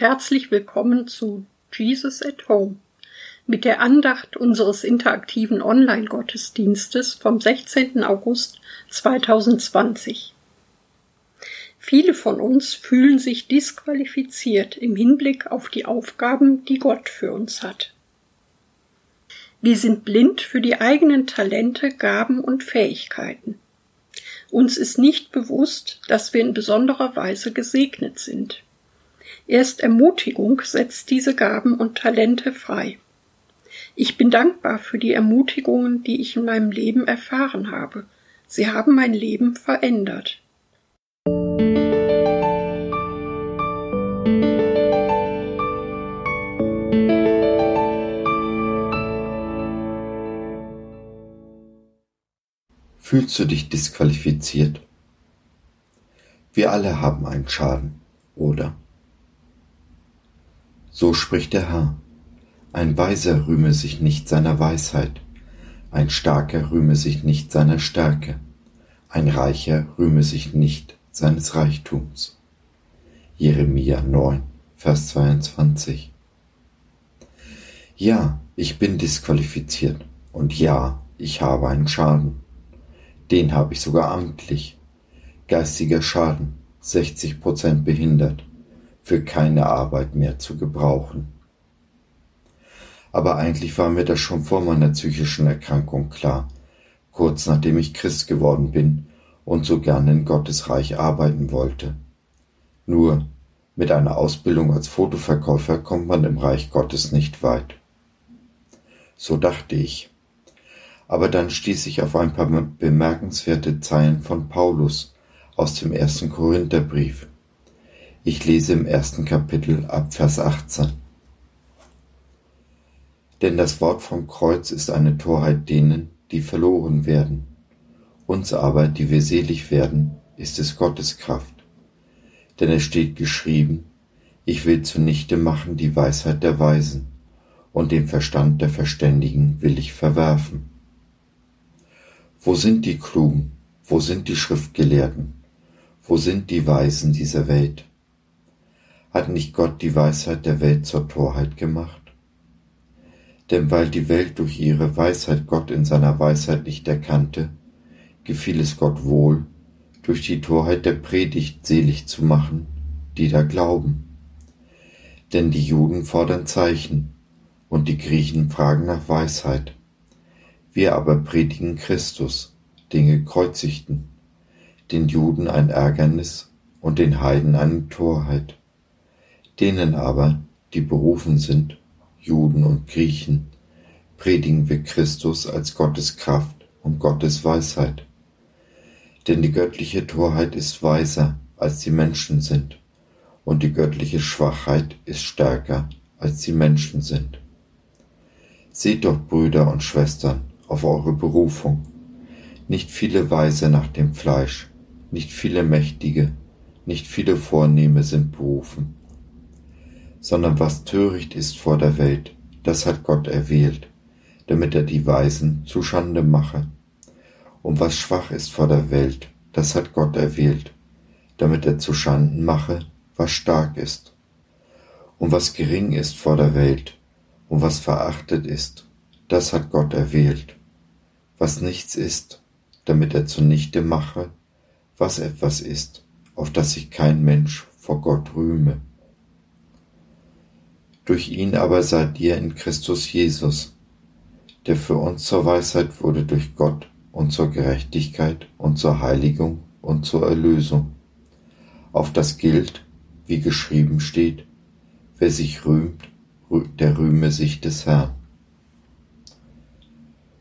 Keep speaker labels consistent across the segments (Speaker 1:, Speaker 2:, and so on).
Speaker 1: herzlich willkommen zu Jesus at Home mit der Andacht unseres interaktiven Online-Gottesdienstes vom 16. August 2020. Viele von uns fühlen sich disqualifiziert im Hinblick auf die Aufgaben, die Gott für uns hat. Wir sind blind für die eigenen Talente, Gaben und Fähigkeiten. Uns ist nicht bewusst, dass wir in besonderer Weise gesegnet sind. Erst Ermutigung setzt diese Gaben und Talente frei. Ich bin dankbar für die Ermutigungen, die ich in meinem Leben erfahren habe. Sie haben mein Leben verändert.
Speaker 2: Fühlst du dich disqualifiziert? Wir alle haben einen Schaden, oder? So spricht der Herr. Ein Weiser rühme sich nicht seiner Weisheit, ein Starker rühme sich nicht seiner Stärke, ein Reicher rühme sich nicht seines Reichtums. Jeremia 9, Vers 22. Ja, ich bin disqualifiziert und ja, ich habe einen Schaden. Den habe ich sogar amtlich. Geistiger Schaden, 60 Prozent behindert für keine Arbeit mehr zu gebrauchen. Aber eigentlich war mir das schon vor meiner psychischen Erkrankung klar, kurz nachdem ich Christ geworden bin und so gern in Gottes Reich arbeiten wollte. Nur mit einer Ausbildung als Fotoverkäufer kommt man im Reich Gottes nicht weit. So dachte ich. Aber dann stieß ich auf ein paar bemerkenswerte Zeilen von Paulus aus dem ersten Korintherbrief. Ich lese im ersten Kapitel ab Vers 18. Denn das Wort vom Kreuz ist eine Torheit denen, die verloren werden. Uns aber, die wir selig werden, ist es Gottes Kraft. Denn es steht geschrieben, ich will zunichte machen die Weisheit der Weisen, und den Verstand der Verständigen will ich verwerfen. Wo sind die Klugen? Wo sind die Schriftgelehrten? Wo sind die Weisen dieser Welt? Hat nicht Gott die Weisheit der Welt zur Torheit gemacht? Denn weil die Welt durch ihre Weisheit Gott in seiner Weisheit nicht erkannte, gefiel es Gott wohl, durch die Torheit der Predigt selig zu machen, die da glauben. Denn die Juden fordern Zeichen und die Griechen fragen nach Weisheit. Wir aber predigen Christus, den Gekreuzigten, den Juden ein Ärgernis und den Heiden eine Torheit Denen aber, die berufen sind, Juden und Griechen, predigen wir Christus als Gottes Kraft und Gottes Weisheit. Denn die göttliche Torheit ist weiser, als die Menschen sind, und die göttliche Schwachheit ist stärker, als die Menschen sind. Seht doch, Brüder und Schwestern, auf eure Berufung. Nicht viele Weise nach dem Fleisch, nicht viele Mächtige, nicht viele Vornehme sind berufen sondern was töricht ist vor der Welt, das hat Gott erwählt, damit er die Weisen zu Schande mache. Und was schwach ist vor der Welt, das hat Gott erwählt, damit er zu Schanden mache, was stark ist. Und was gering ist vor der Welt und was verachtet ist, das hat Gott erwählt, was nichts ist, damit er zunichte mache, was etwas ist, auf das sich kein Mensch vor Gott rühme. Durch ihn aber seid ihr in Christus Jesus, der für uns zur Weisheit wurde durch Gott und zur Gerechtigkeit und zur Heiligung und zur Erlösung. Auf das gilt, wie geschrieben steht, wer sich rühmt, der rühme sich des Herrn.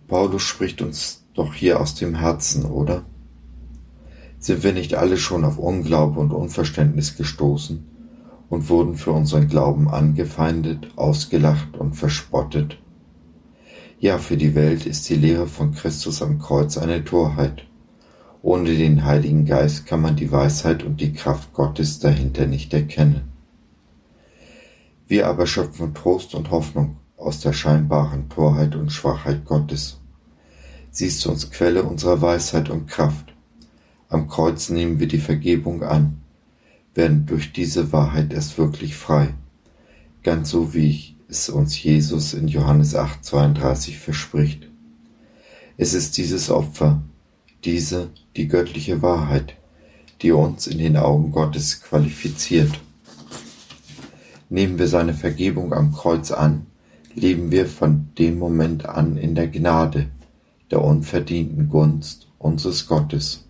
Speaker 2: Paulus spricht uns doch hier aus dem Herzen, oder? Sind wir nicht alle schon auf Unglaube und Unverständnis gestoßen? Und wurden für unseren Glauben angefeindet, ausgelacht und verspottet. Ja, für die Welt ist die Lehre von Christus am Kreuz eine Torheit. Ohne den Heiligen Geist kann man die Weisheit und die Kraft Gottes dahinter nicht erkennen. Wir aber schöpfen Trost und Hoffnung aus der scheinbaren Torheit und Schwachheit Gottes. Sie ist uns Quelle unserer Weisheit und Kraft. Am Kreuz nehmen wir die Vergebung an werden durch diese Wahrheit erst wirklich frei ganz so wie es uns Jesus in Johannes 8:32 verspricht. Es ist dieses Opfer, diese, die göttliche Wahrheit, die uns in den Augen Gottes qualifiziert. Nehmen wir seine Vergebung am Kreuz an, leben wir von dem Moment an in der Gnade, der unverdienten Gunst unseres Gottes.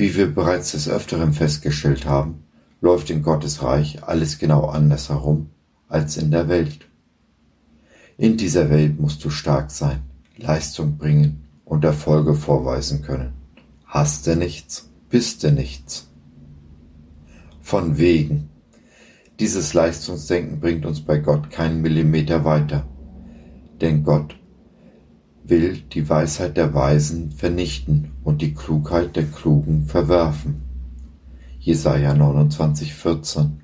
Speaker 2: Wie wir bereits des Öfteren festgestellt haben, läuft in Gottes Reich alles genau anders herum als in der Welt. In dieser Welt musst du stark sein, Leistung bringen und Erfolge vorweisen können. Hast du nichts, bist du nichts. Von wegen. Dieses Leistungsdenken bringt uns bei Gott keinen Millimeter weiter. Denn Gott will die Weisheit der Weisen vernichten und die Klugheit der Klugen verwerfen. Jesaja 29, 14,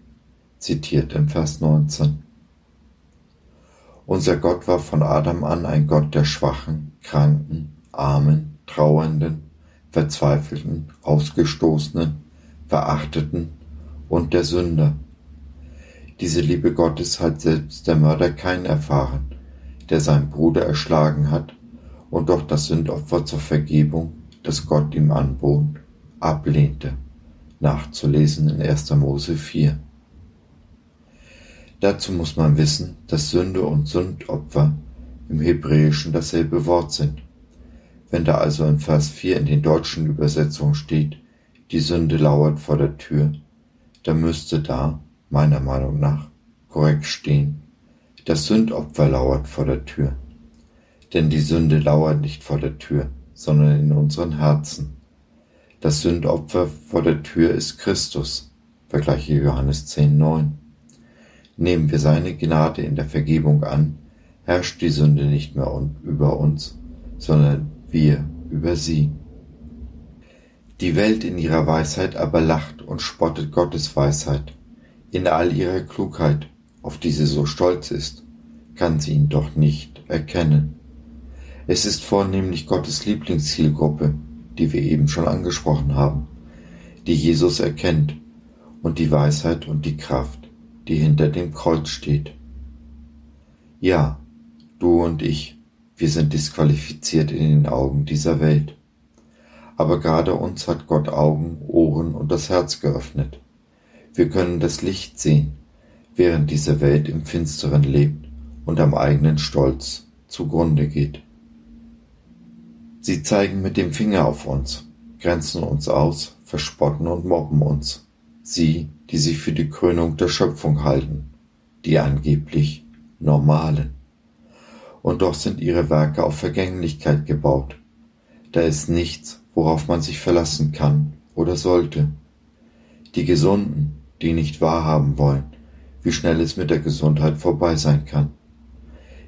Speaker 2: zitiert im Vers 19. Unser Gott war von Adam an ein Gott der Schwachen, Kranken, Armen, Trauernden, Verzweifelten, Ausgestoßenen, Verachteten und der Sünder. Diese Liebe Gottes hat selbst der Mörder keinen erfahren, der seinen Bruder erschlagen hat und doch das Sündopfer zur Vergebung, das Gott ihm anbot, ablehnte. Nachzulesen in 1. Mose 4. Dazu muss man wissen, dass Sünde und Sündopfer im Hebräischen dasselbe Wort sind. Wenn da also in Vers 4 in den deutschen Übersetzungen steht, die Sünde lauert vor der Tür, dann müsste da, meiner Meinung nach, korrekt stehen, das Sündopfer lauert vor der Tür. Denn die Sünde lauert nicht vor der Tür, sondern in unseren Herzen. Das Sündopfer vor der Tür ist Christus. Vergleiche Johannes 10, 9. Nehmen wir seine Gnade in der Vergebung an, herrscht die Sünde nicht mehr über uns, sondern wir über sie. Die Welt in ihrer Weisheit aber lacht und spottet Gottes Weisheit. In all ihrer Klugheit, auf die sie so stolz ist, kann sie ihn doch nicht erkennen. Es ist vornehmlich Gottes Lieblingszielgruppe, die wir eben schon angesprochen haben, die Jesus erkennt und die Weisheit und die Kraft, die hinter dem Kreuz steht. Ja, du und ich, wir sind disqualifiziert in den Augen dieser Welt. Aber gerade uns hat Gott Augen, Ohren und das Herz geöffnet. Wir können das Licht sehen, während diese Welt im Finsteren lebt und am eigenen Stolz zugrunde geht. Sie zeigen mit dem Finger auf uns, grenzen uns aus, verspotten und mobben uns. Sie, die sich für die Krönung der Schöpfung halten, die angeblich Normalen. Und doch sind ihre Werke auf Vergänglichkeit gebaut. Da ist nichts, worauf man sich verlassen kann oder sollte. Die Gesunden, die nicht wahrhaben wollen, wie schnell es mit der Gesundheit vorbei sein kann.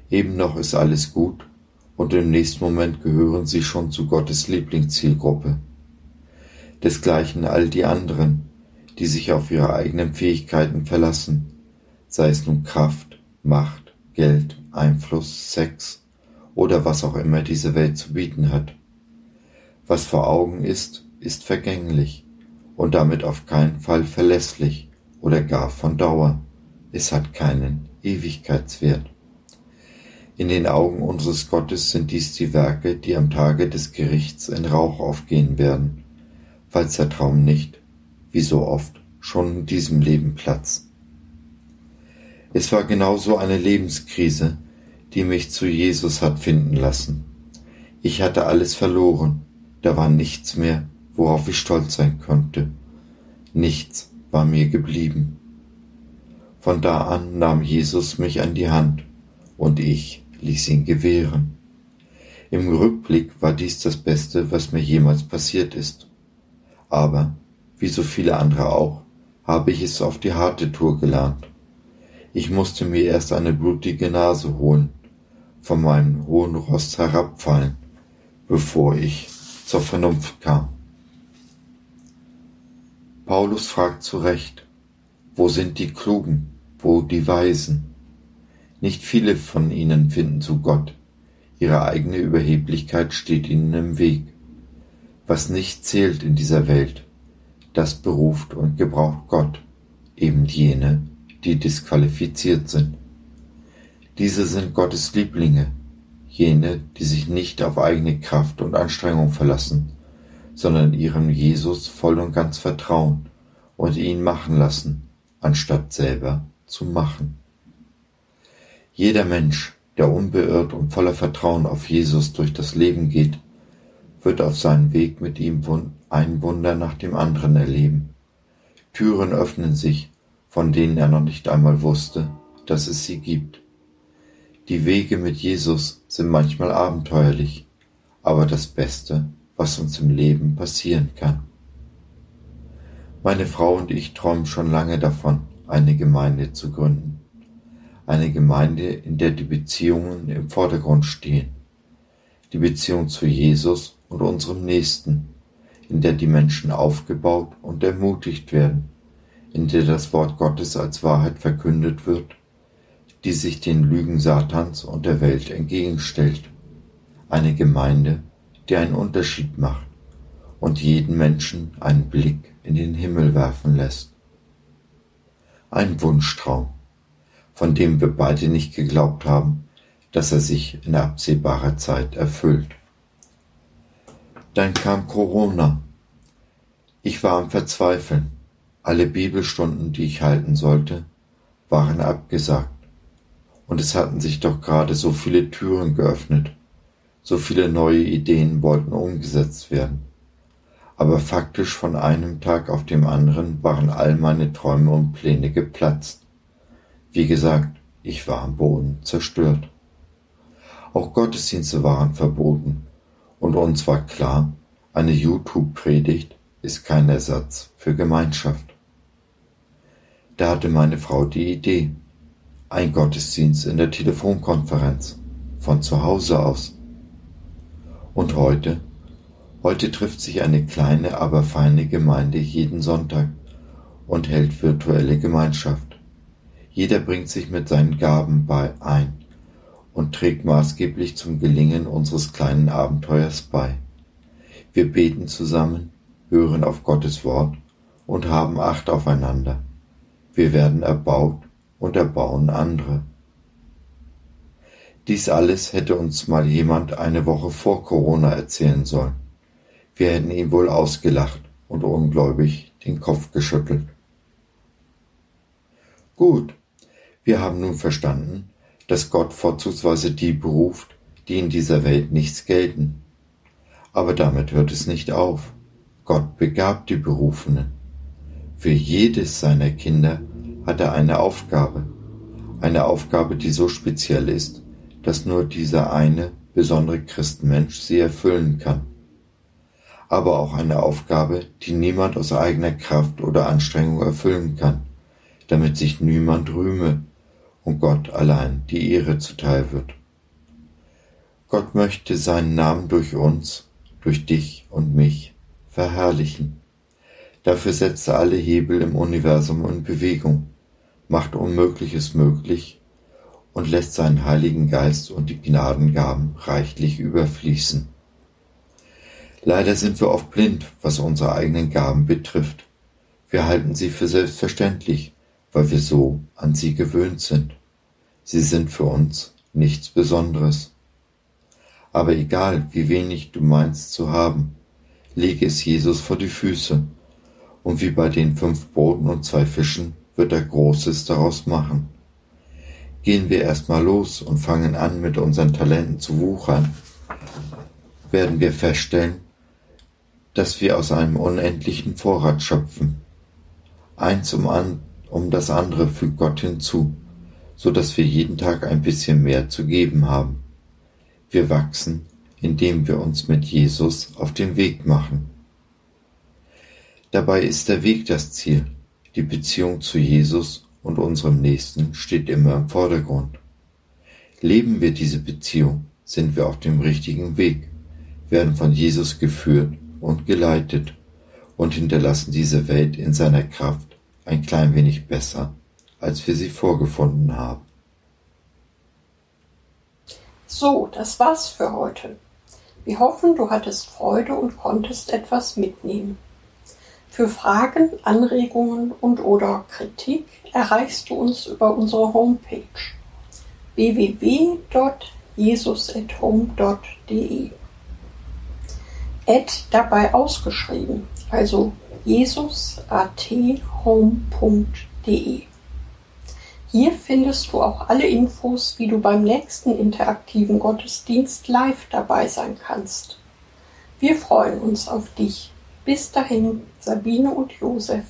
Speaker 2: Eben noch ist alles gut und im nächsten Moment gehören sie schon zu Gottes Lieblingszielgruppe. Desgleichen all die anderen, die sich auf ihre eigenen Fähigkeiten verlassen, sei es nun Kraft, Macht, Geld, Einfluss, Sex oder was auch immer diese Welt zu bieten hat. Was vor Augen ist, ist vergänglich und damit auf keinen Fall verlässlich oder gar von Dauer. Es hat keinen Ewigkeitswert. In den Augen unseres Gottes sind dies die Werke, die am Tage des Gerichts in Rauch aufgehen werden, falls der Traum nicht wie so oft, schon in diesem Leben Platz. Es war genau so eine Lebenskrise, die mich zu Jesus hat finden lassen. Ich hatte alles verloren, da war nichts mehr, worauf ich stolz sein konnte. Nichts war mir geblieben. Von da an nahm Jesus mich an die Hand und ich ließ ihn gewähren. Im Rückblick war dies das Beste, was mir jemals passiert ist. Aber wie so viele andere auch, habe ich es auf die harte Tour gelernt. Ich musste mir erst eine blutige Nase holen, von meinem hohen Rost herabfallen, bevor ich zur Vernunft kam. Paulus fragt zu Recht, wo sind die Klugen, wo die Weisen? Nicht viele von ihnen finden zu Gott, ihre eigene Überheblichkeit steht ihnen im Weg. Was nicht zählt in dieser Welt, das beruft und gebraucht Gott, eben jene, die disqualifiziert sind. Diese sind Gottes Lieblinge, jene, die sich nicht auf eigene Kraft und Anstrengung verlassen, sondern ihrem Jesus voll und ganz vertrauen und ihn machen lassen, anstatt selber zu machen. Jeder Mensch, der unbeirrt und voller Vertrauen auf Jesus durch das Leben geht, wird auf seinem Weg mit ihm ein Wunder nach dem anderen erleben. Türen öffnen sich, von denen er noch nicht einmal wusste, dass es sie gibt. Die Wege mit Jesus sind manchmal abenteuerlich, aber das Beste, was uns im Leben passieren kann. Meine Frau und ich träumen schon lange davon, eine Gemeinde zu gründen. Eine Gemeinde, in der die Beziehungen im Vordergrund stehen. Die Beziehung zu Jesus und unserem Nächsten, in der die Menschen aufgebaut und ermutigt werden, in der das Wort Gottes als Wahrheit verkündet wird, die sich den Lügen Satans und der Welt entgegenstellt. Eine Gemeinde, die einen Unterschied macht und jeden Menschen einen Blick in den Himmel werfen lässt. Ein Wunschtraum, von dem wir beide nicht geglaubt haben, dass er sich in absehbarer Zeit erfüllt. Dann kam Corona. Ich war am Verzweifeln. Alle Bibelstunden, die ich halten sollte, waren abgesagt. Und es hatten sich doch gerade so viele Türen geöffnet. So viele neue Ideen wollten umgesetzt werden. Aber faktisch von einem Tag auf dem anderen waren all meine Träume und Pläne geplatzt. Wie gesagt, ich war am Boden zerstört. Auch Gottesdienste waren verboten. Und uns war klar, eine YouTube-Predigt ist kein Ersatz für Gemeinschaft. Da hatte meine Frau die Idee. Ein Gottesdienst in der Telefonkonferenz. Von zu Hause aus. Und heute? Heute trifft sich eine kleine, aber feine Gemeinde jeden Sonntag und hält virtuelle Gemeinschaft. Jeder bringt sich mit seinen Gaben bei ein und trägt maßgeblich zum Gelingen unseres kleinen Abenteuers bei. Wir beten zusammen, hören auf Gottes Wort und haben Acht aufeinander. Wir werden erbaut und erbauen andere. Dies alles hätte uns mal jemand eine Woche vor Corona erzählen sollen. Wir hätten ihn wohl ausgelacht und ungläubig den Kopf geschüttelt. Gut, wir haben nun verstanden, dass Gott vorzugsweise die beruft, die in dieser Welt nichts gelten. Aber damit hört es nicht auf. Gott begabt die Berufenen. Für jedes seiner Kinder hat er eine Aufgabe. Eine Aufgabe, die so speziell ist, dass nur dieser eine besondere Christenmensch sie erfüllen kann. Aber auch eine Aufgabe, die niemand aus eigener Kraft oder Anstrengung erfüllen kann, damit sich niemand rühme und Gott allein die Ehre zuteil wird. Gott möchte seinen Namen durch uns durch dich und mich verherrlichen. Dafür setzt er alle Hebel im Universum in Bewegung, macht Unmögliches möglich und lässt seinen Heiligen Geist und die Gnadengaben reichlich überfließen. Leider sind wir oft blind, was unsere eigenen Gaben betrifft. Wir halten sie für selbstverständlich, weil wir so an sie gewöhnt sind. Sie sind für uns nichts Besonderes. Aber egal, wie wenig du meinst zu haben, lege es Jesus vor die Füße, und wie bei den fünf Broten und zwei Fischen wird er Großes daraus machen. Gehen wir erstmal los und fangen an, mit unseren Talenten zu wuchern, werden wir feststellen, dass wir aus einem unendlichen Vorrat schöpfen. Eins um, an, um das andere fügt Gott hinzu, so dass wir jeden Tag ein bisschen mehr zu geben haben. Wir wachsen, indem wir uns mit Jesus auf den Weg machen. Dabei ist der Weg das Ziel. Die Beziehung zu Jesus und unserem Nächsten steht immer im Vordergrund. Leben wir diese Beziehung, sind wir auf dem richtigen Weg, werden von Jesus geführt und geleitet und hinterlassen diese Welt in seiner Kraft ein klein wenig besser, als wir sie vorgefunden haben.
Speaker 1: So, das war's für heute. Wir hoffen, du hattest Freude und konntest etwas mitnehmen. Für Fragen, Anregungen und oder Kritik erreichst du uns über unsere Homepage www.jesusathome.de. Ad dabei ausgeschrieben, also jesusathome.de. Hier findest du auch alle Infos, wie du beim nächsten interaktiven Gottesdienst live dabei sein kannst. Wir freuen uns auf dich. Bis dahin, Sabine und Josef.